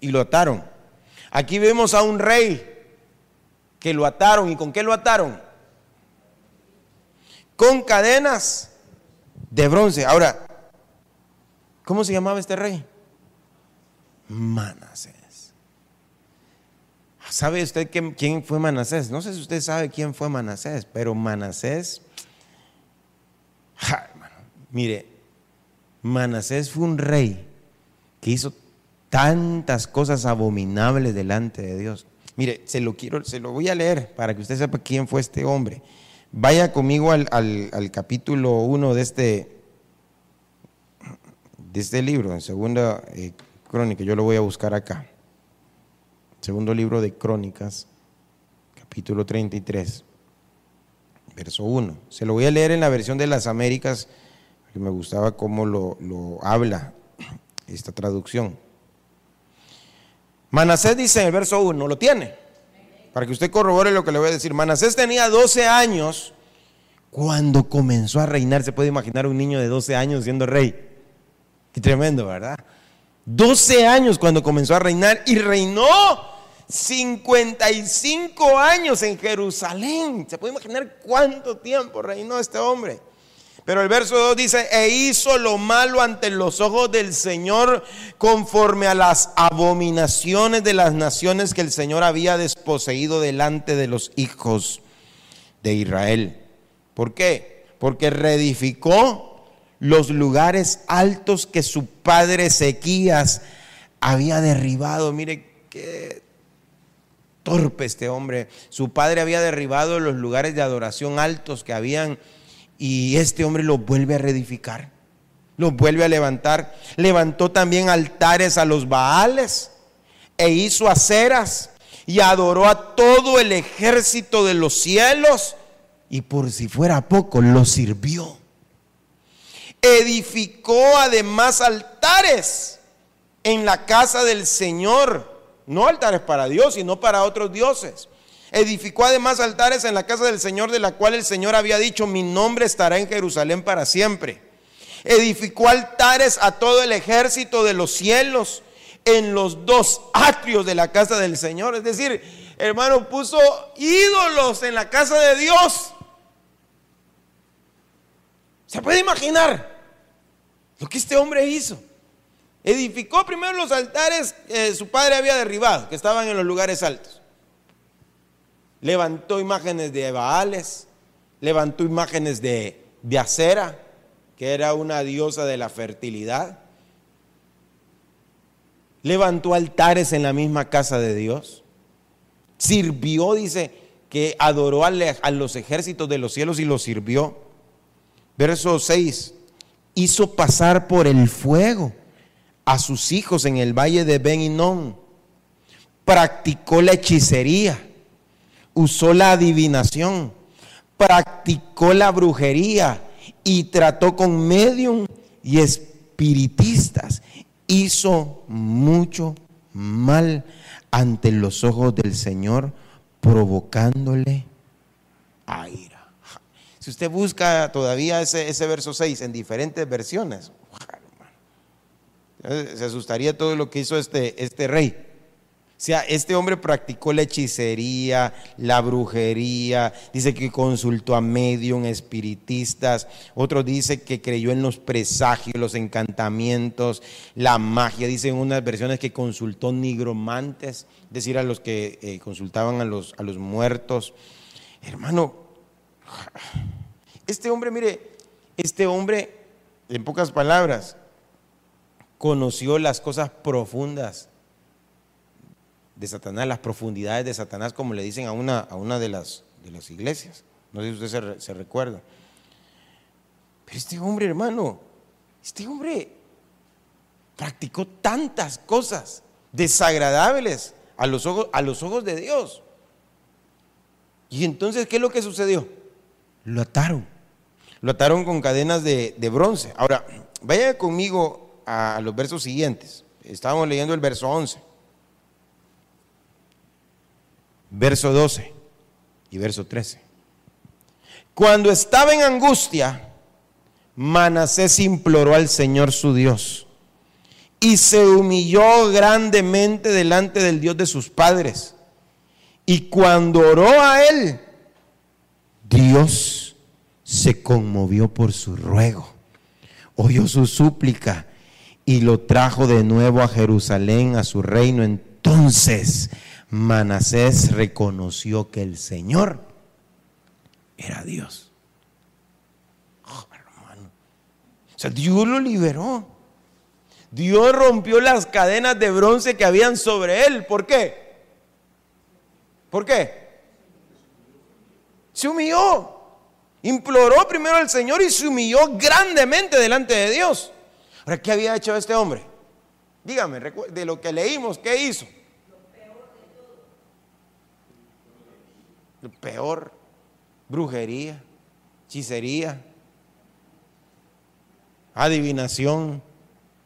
y lo ataron. Aquí vemos a un rey que lo ataron. ¿Y con qué lo ataron? Con cadenas de bronce. Ahora, ¿cómo se llamaba este rey? Manasés. ¿Sabe usted quién fue Manasés? No sé si usted sabe quién fue Manasés, pero Manasés, mire, Manasés fue un rey que hizo tantas cosas abominables delante de Dios. Mire, se lo quiero, se lo voy a leer para que usted sepa quién fue este hombre. Vaya conmigo al, capítulo 1 de este, de este libro, en segunda eh, crónica, yo lo voy a buscar acá. Segundo libro de Crónicas, capítulo 33, verso 1. Se lo voy a leer en la versión de las Américas, porque me gustaba cómo lo, lo habla esta traducción. Manasés dice en el verso 1, lo tiene, para que usted corrobore lo que le voy a decir. Manasés tenía 12 años cuando comenzó a reinar. Se puede imaginar un niño de 12 años siendo rey. Qué tremendo, ¿verdad? 12 años cuando comenzó a reinar y reinó 55 años en Jerusalén. ¿Se puede imaginar cuánto tiempo reinó este hombre? Pero el verso 2 dice, e hizo lo malo ante los ojos del Señor conforme a las abominaciones de las naciones que el Señor había desposeído delante de los hijos de Israel. ¿Por qué? Porque reedificó los lugares altos que su padre Ezequías había derribado. Mire qué torpe este hombre. Su padre había derribado los lugares de adoración altos que habían y este hombre los vuelve a reedificar. Los vuelve a levantar. Levantó también altares a los Baales e hizo aceras y adoró a todo el ejército de los cielos y por si fuera poco, lo sirvió. Edificó además altares en la casa del Señor, no altares para Dios, sino para otros dioses. Edificó además altares en la casa del Señor, de la cual el Señor había dicho, mi nombre estará en Jerusalén para siempre. Edificó altares a todo el ejército de los cielos en los dos atrios de la casa del Señor. Es decir, hermano, puso ídolos en la casa de Dios. ¿Se puede imaginar lo que este hombre hizo? Edificó primero los altares que su padre había derribado, que estaban en los lugares altos. Levantó imágenes de Baales, levantó imágenes de, de Acera, que era una diosa de la fertilidad. Levantó altares en la misma casa de Dios. Sirvió, dice, que adoró a los ejércitos de los cielos y los sirvió. Verso 6. Hizo pasar por el fuego a sus hijos en el valle de Ben Practicó la hechicería. Usó la adivinación. Practicó la brujería. Y trató con medium y espiritistas. Hizo mucho mal ante los ojos del Señor, provocándole a ira. Si usted busca todavía ese, verso 6 en diferentes versiones, se asustaría todo lo que hizo este, este rey. Sea, este hombre practicó la hechicería, la brujería, dice que consultó a medium, espiritistas, otro dice que creyó en los presagios, los encantamientos, la magia, dice en unas versiones que consultó nigromantes, es decir, a los que eh, consultaban a los, a los muertos. Hermano, este hombre, mire, este hombre, en pocas palabras, conoció las cosas profundas de Satanás, las profundidades de Satanás, como le dicen a una, a una de, las, de las iglesias. No sé si usted se, se recuerda. Pero este hombre, hermano, este hombre practicó tantas cosas desagradables a los ojos, a los ojos de Dios. Y entonces, ¿qué es lo que sucedió? Lo ataron. Lo ataron con cadenas de, de bronce. Ahora, vaya conmigo a los versos siguientes. Estábamos leyendo el verso 11 verso 12 y verso 13. Cuando estaba en angustia, Manasés imploró al Señor su Dios y se humilló grandemente delante del Dios de sus padres. Y cuando oró a él, Dios se conmovió por su ruego, oyó su súplica y lo trajo de nuevo a Jerusalén, a su reino. Entonces Manasés reconoció que el Señor era Dios. Oh, hermano. O sea, Dios lo liberó. Dios rompió las cadenas de bronce que habían sobre él. ¿Por qué? ¿Por qué? Se humilló. Imploró primero al Señor y se humilló grandemente delante de Dios. Ahora, ¿qué había hecho este hombre? Dígame, de lo que leímos, ¿qué hizo? Peor, brujería, hechicería, adivinación,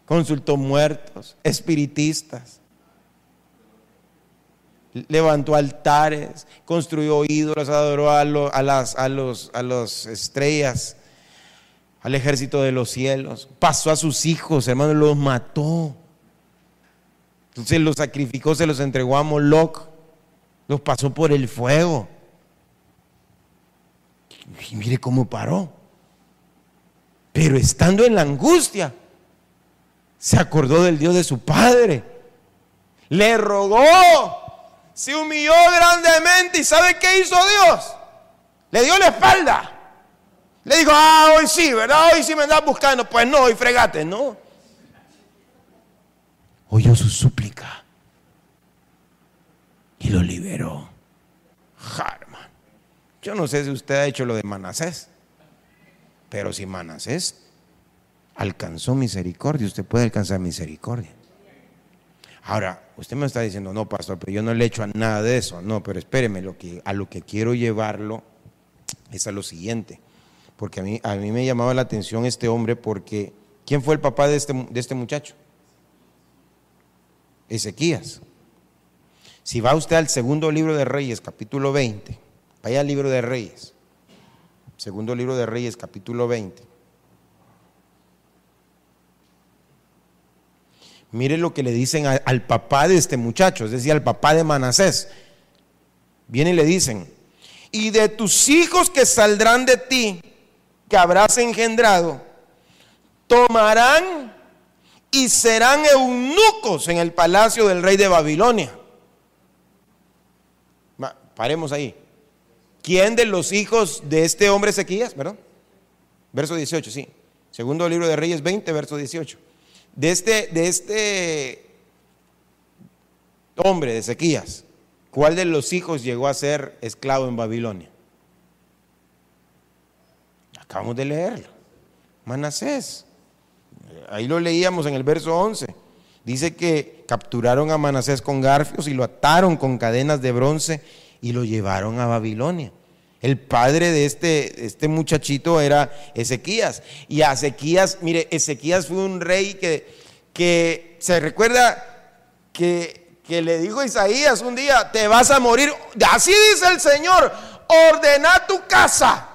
consultó muertos, espiritistas, levantó altares, construyó ídolos, adoró a, a, las, a, los, a las estrellas, al ejército de los cielos, pasó a sus hijos, hermanos, los mató. Entonces los sacrificó, se los entregó a Moloch, los pasó por el fuego. Y mire cómo paró. Pero estando en la angustia, se acordó del Dios de su padre. Le rogó, se humilló grandemente y ¿sabe qué hizo Dios? Le dio la espalda. Le dijo, ah, hoy sí, ¿verdad? Hoy sí me andas buscando. Pues no, hoy fregate, no. Oyó su súplica y lo liberó. Yo no sé si usted ha hecho lo de Manasés, pero si Manasés alcanzó misericordia, usted puede alcanzar misericordia. Ahora, usted me está diciendo, no, pastor, pero yo no le he hecho a nada de eso. No, pero espéreme, lo que, a lo que quiero llevarlo es a lo siguiente. Porque a mí, a mí me llamaba la atención este hombre porque, ¿quién fue el papá de este, de este muchacho? Ezequías. Si va usted al segundo libro de Reyes, capítulo 20, Vaya al libro de Reyes, segundo libro de Reyes, capítulo 20. Mire lo que le dicen al papá de este muchacho, es decir, al papá de Manasés. Viene y le dicen, y de tus hijos que saldrán de ti, que habrás engendrado, tomarán y serán eunucos en el palacio del rey de Babilonia. Paremos ahí. ¿Quién de los hijos de este hombre Ezequías? ¿Verdad? Verso 18, sí. Segundo libro de Reyes 20, verso 18. De este, de este hombre de Ezequías, ¿cuál de los hijos llegó a ser esclavo en Babilonia? Acabamos de leerlo. Manasés. Ahí lo leíamos en el verso 11. Dice que capturaron a Manasés con garfios y lo ataron con cadenas de bronce y lo llevaron a Babilonia. El padre de este, este muchachito era Ezequías. Y a Ezequías, mire, Ezequías fue un rey que, que se recuerda que, que le dijo a Isaías un día, te vas a morir. Así dice el Señor, ordena tu casa,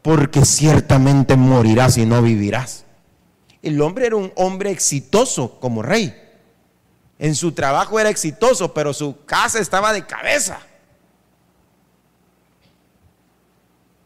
porque ciertamente morirás y no vivirás. El hombre era un hombre exitoso como rey. En su trabajo era exitoso, pero su casa estaba de cabeza.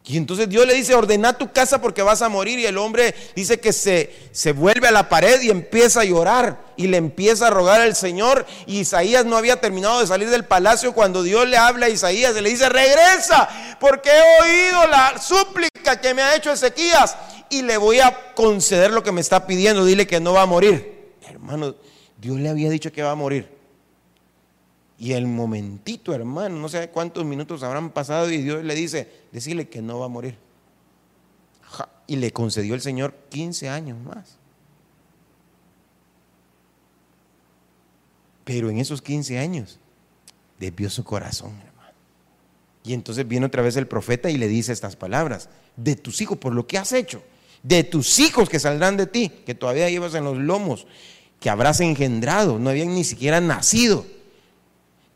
Y entonces Dios le dice, ordena tu casa porque vas a morir. Y el hombre dice que se, se vuelve a la pared y empieza a llorar. Y le empieza a rogar al Señor. Y Isaías no había terminado de salir del palacio cuando Dios le habla a Isaías. Y le dice, regresa, porque he oído la súplica que me ha hecho Ezequías. Y le voy a conceder lo que me está pidiendo. Dile que no va a morir. Hermano, Dios le había dicho que va a morir. Y el momentito, hermano, no sé cuántos minutos habrán pasado y Dios le dice, decirle que no va a morir. Y le concedió el Señor 15 años más. Pero en esos 15 años desvió su corazón, hermano. Y entonces viene otra vez el profeta y le dice estas palabras, de tus hijos, por lo que has hecho, de tus hijos que saldrán de ti, que todavía llevas en los lomos, que habrás engendrado, no habían ni siquiera nacido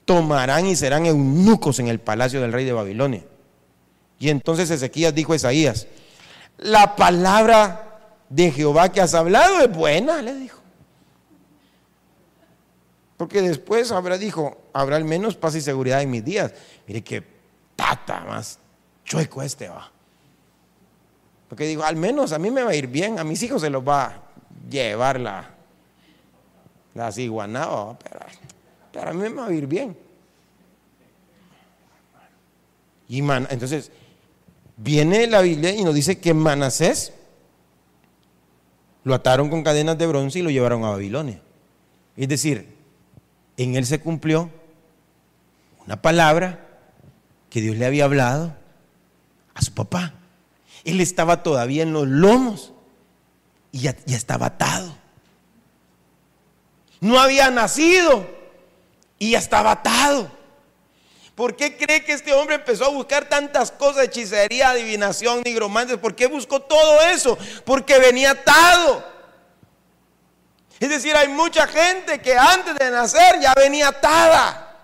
tomarán y serán eunucos en el palacio del rey de Babilonia. Y entonces Ezequías dijo a Isaías, la palabra de Jehová que has hablado es buena, le dijo. Porque después habrá, dijo, habrá al menos paz y seguridad en mis días. Mire qué tata más chueco este va. Porque dijo, al menos a mí me va a ir bien, a mis hijos se los va a llevar la, la ciguanaba, pero pero a mí me va a ir bien. Y entonces, viene la Biblia y nos dice que Manasés lo ataron con cadenas de bronce y lo llevaron a Babilonia. Es decir, en él se cumplió una palabra que Dios le había hablado a su papá. Él estaba todavía en los lomos y ya, ya estaba atado. No había nacido y ya estaba atado. ¿Por qué cree que este hombre empezó a buscar tantas cosas, hechicería, adivinación, nigromantes? ¿Por qué buscó todo eso? Porque venía atado. Es decir, hay mucha gente que antes de nacer ya venía atada.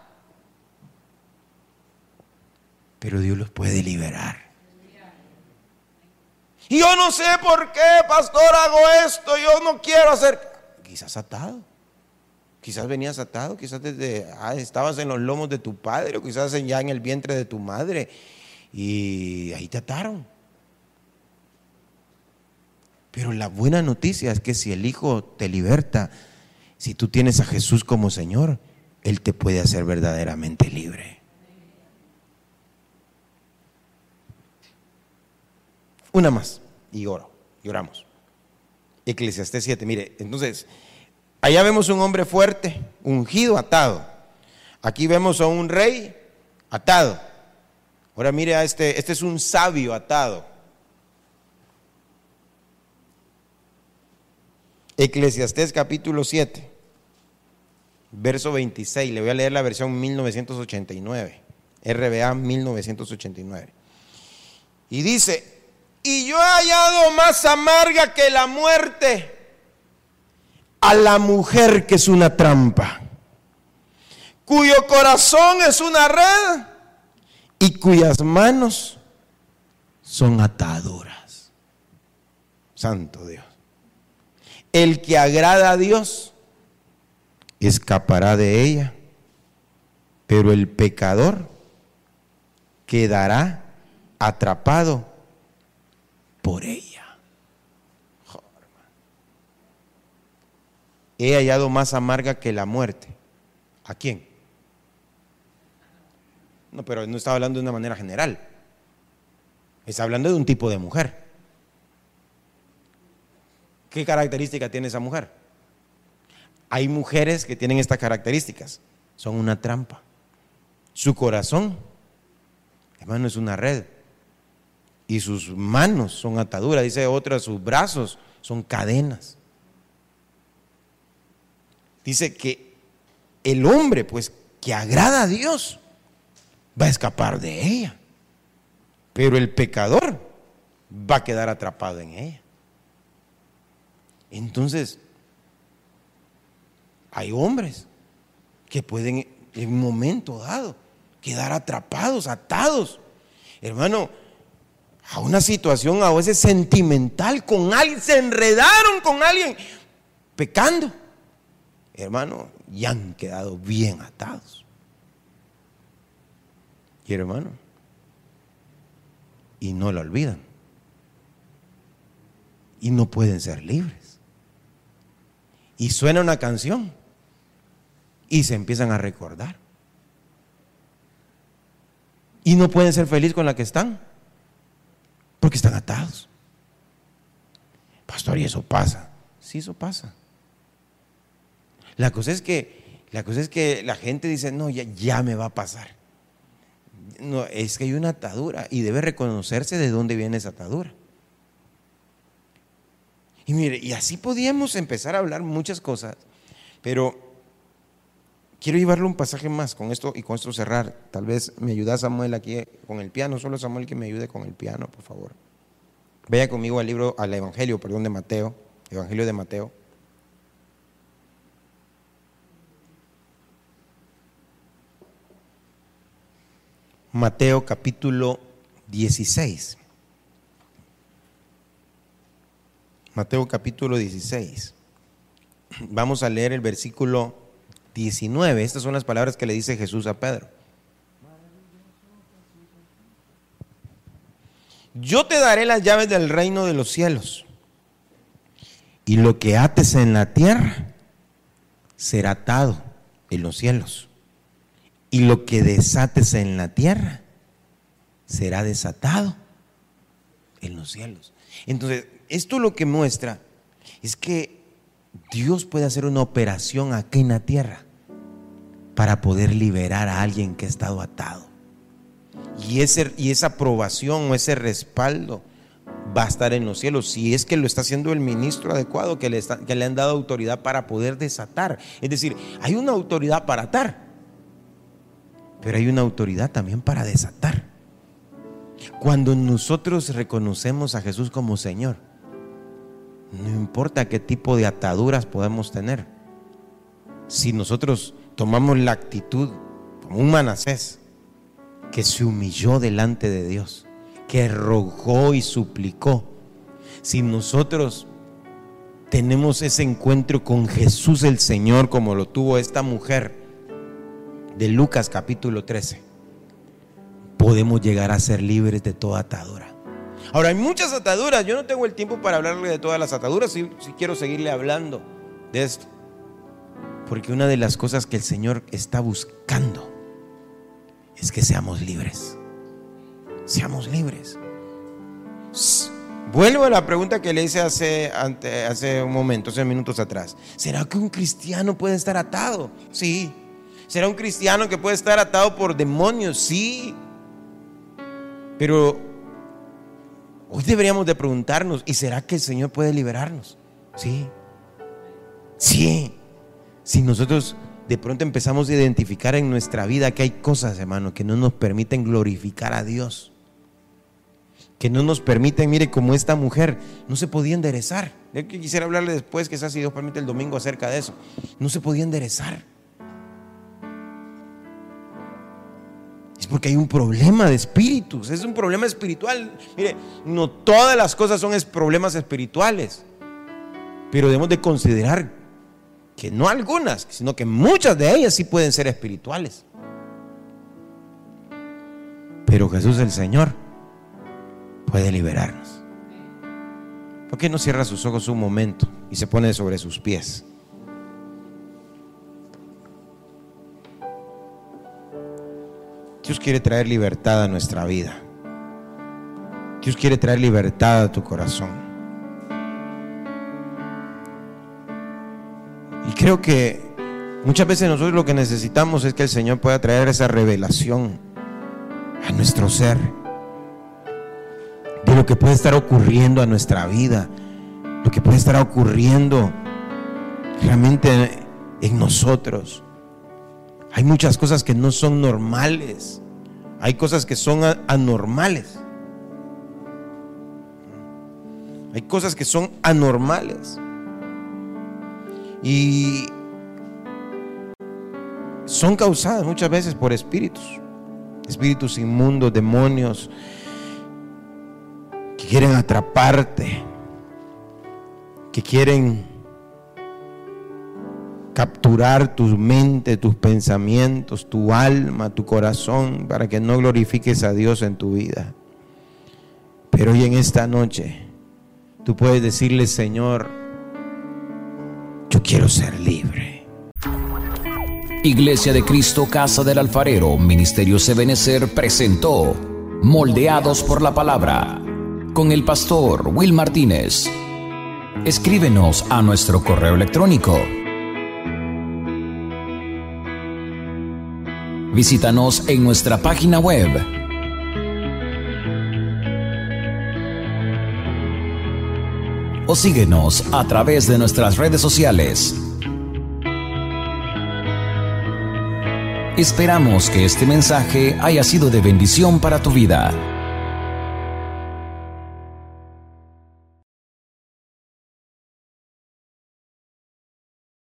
Pero Dios los puede liberar. Y yo no sé por qué, pastor, hago esto. Yo no quiero hacer. Quizás atado. Quizás venías atado, quizás desde, ah, estabas en los lomos de tu padre o quizás ya en el vientre de tu madre y ahí te ataron. Pero la buena noticia es que si el Hijo te liberta, si tú tienes a Jesús como Señor, Él te puede hacer verdaderamente libre. Una más y oro, lloramos. Eclesiastés 7, mire, entonces Allá vemos un hombre fuerte, ungido, atado. Aquí vemos a un rey atado. Ahora mire a este, este es un sabio atado. Eclesiastés capítulo 7, verso 26. Le voy a leer la versión 1989, RBA 1989. Y dice, y yo he hallado más amarga que la muerte a la mujer que es una trampa, cuyo corazón es una red y cuyas manos son ataduras. Santo Dios. El que agrada a Dios escapará de ella, pero el pecador quedará atrapado por ella. He hallado más amarga que la muerte. ¿A quién? No, pero no está hablando de una manera general. Está hablando de un tipo de mujer. ¿Qué característica tiene esa mujer? Hay mujeres que tienen estas características. Son una trampa. Su corazón, hermano, es una red. Y sus manos son ataduras. Dice otra, sus brazos son cadenas dice que el hombre, pues, que agrada a Dios, va a escapar de ella. Pero el pecador va a quedar atrapado en ella. Entonces, hay hombres que pueden en un momento dado quedar atrapados, atados. Hermano, a una situación a veces sentimental con alguien, se enredaron con alguien pecando. Hermano, y han quedado bien atados. Y hermano, y no lo olvidan. Y no pueden ser libres. Y suena una canción y se empiezan a recordar. Y no pueden ser felices con la que están porque están atados. Pastor, y eso pasa. Sí, eso pasa. La cosa es que la cosa es que la gente dice, "No, ya, ya me va a pasar." No, es que hay una atadura y debe reconocerse de dónde viene esa atadura. Y mire, y así podíamos empezar a hablar muchas cosas, pero quiero llevarle un pasaje más con esto y con esto cerrar. Tal vez me ayuda Samuel aquí con el piano, solo Samuel que me ayude con el piano, por favor. Vaya conmigo al libro, al Evangelio, perdón, de Mateo, Evangelio de Mateo. Mateo capítulo 16. Mateo capítulo 16. Vamos a leer el versículo 19. Estas son las palabras que le dice Jesús a Pedro. Yo te daré las llaves del reino de los cielos. Y lo que ates en la tierra será atado en los cielos. Y lo que desates en la tierra será desatado en los cielos. Entonces, esto lo que muestra es que Dios puede hacer una operación aquí en la tierra para poder liberar a alguien que ha estado atado. Y, ese, y esa aprobación o ese respaldo va a estar en los cielos, si es que lo está haciendo el ministro adecuado, que le, que le han dado autoridad para poder desatar. Es decir, hay una autoridad para atar, pero hay una autoridad también para desatar. Cuando nosotros reconocemos a Jesús como Señor, no importa qué tipo de ataduras podemos tener, si nosotros tomamos la actitud como un manasés que se humilló delante de Dios, que rogó y suplicó, si nosotros tenemos ese encuentro con Jesús el Señor como lo tuvo esta mujer de Lucas capítulo 13, podemos llegar a ser libres de toda atadura. Ahora, hay muchas ataduras. Yo no tengo el tiempo para hablarle de todas las ataduras. Si, quiero seguirle hablando de esto. Porque una de las cosas que el Señor está buscando es que seamos libres. Seamos libres. Vuelvo a la pregunta que le hice hace, hace un momento, hace minutos atrás. ¿Será que un cristiano puede estar atado? Sí. ¿Será un cristiano que puede estar atado por demonios? Sí. Pero Hoy deberíamos de preguntarnos, ¿y será que el Señor puede liberarnos? Sí. Sí. Si nosotros de pronto empezamos a identificar en nuestra vida que hay cosas, hermano, que no nos permiten glorificar a Dios. Que no nos permiten, mire, como esta mujer, no se podía enderezar. Yo quisiera hablarle después, quizás si Dios permite el domingo acerca de eso. No se podía enderezar. Es porque hay un problema de espíritus, es un problema espiritual. Mire, no todas las cosas son problemas espirituales, pero debemos de considerar que no algunas, sino que muchas de ellas sí pueden ser espirituales. Pero Jesús el Señor puede liberarnos. ¿Por qué no cierra sus ojos un momento y se pone sobre sus pies? Dios quiere traer libertad a nuestra vida. Dios quiere traer libertad a tu corazón. Y creo que muchas veces nosotros lo que necesitamos es que el Señor pueda traer esa revelación a nuestro ser de lo que puede estar ocurriendo a nuestra vida, lo que puede estar ocurriendo realmente en nosotros. Hay muchas cosas que no son normales. Hay cosas que son anormales. Hay cosas que son anormales. Y son causadas muchas veces por espíritus. Espíritus inmundos, demonios, que quieren atraparte, que quieren capturar tu mente, tus pensamientos, tu alma, tu corazón, para que no glorifiques a Dios en tu vida. Pero hoy en esta noche, tú puedes decirle, Señor, yo quiero ser libre. Iglesia de Cristo, Casa del Alfarero, Ministerio Sebenecer presentó Moldeados por la Palabra con el pastor Will Martínez. Escríbenos a nuestro correo electrónico. Visítanos en nuestra página web. O síguenos a través de nuestras redes sociales. Esperamos que este mensaje haya sido de bendición para tu vida.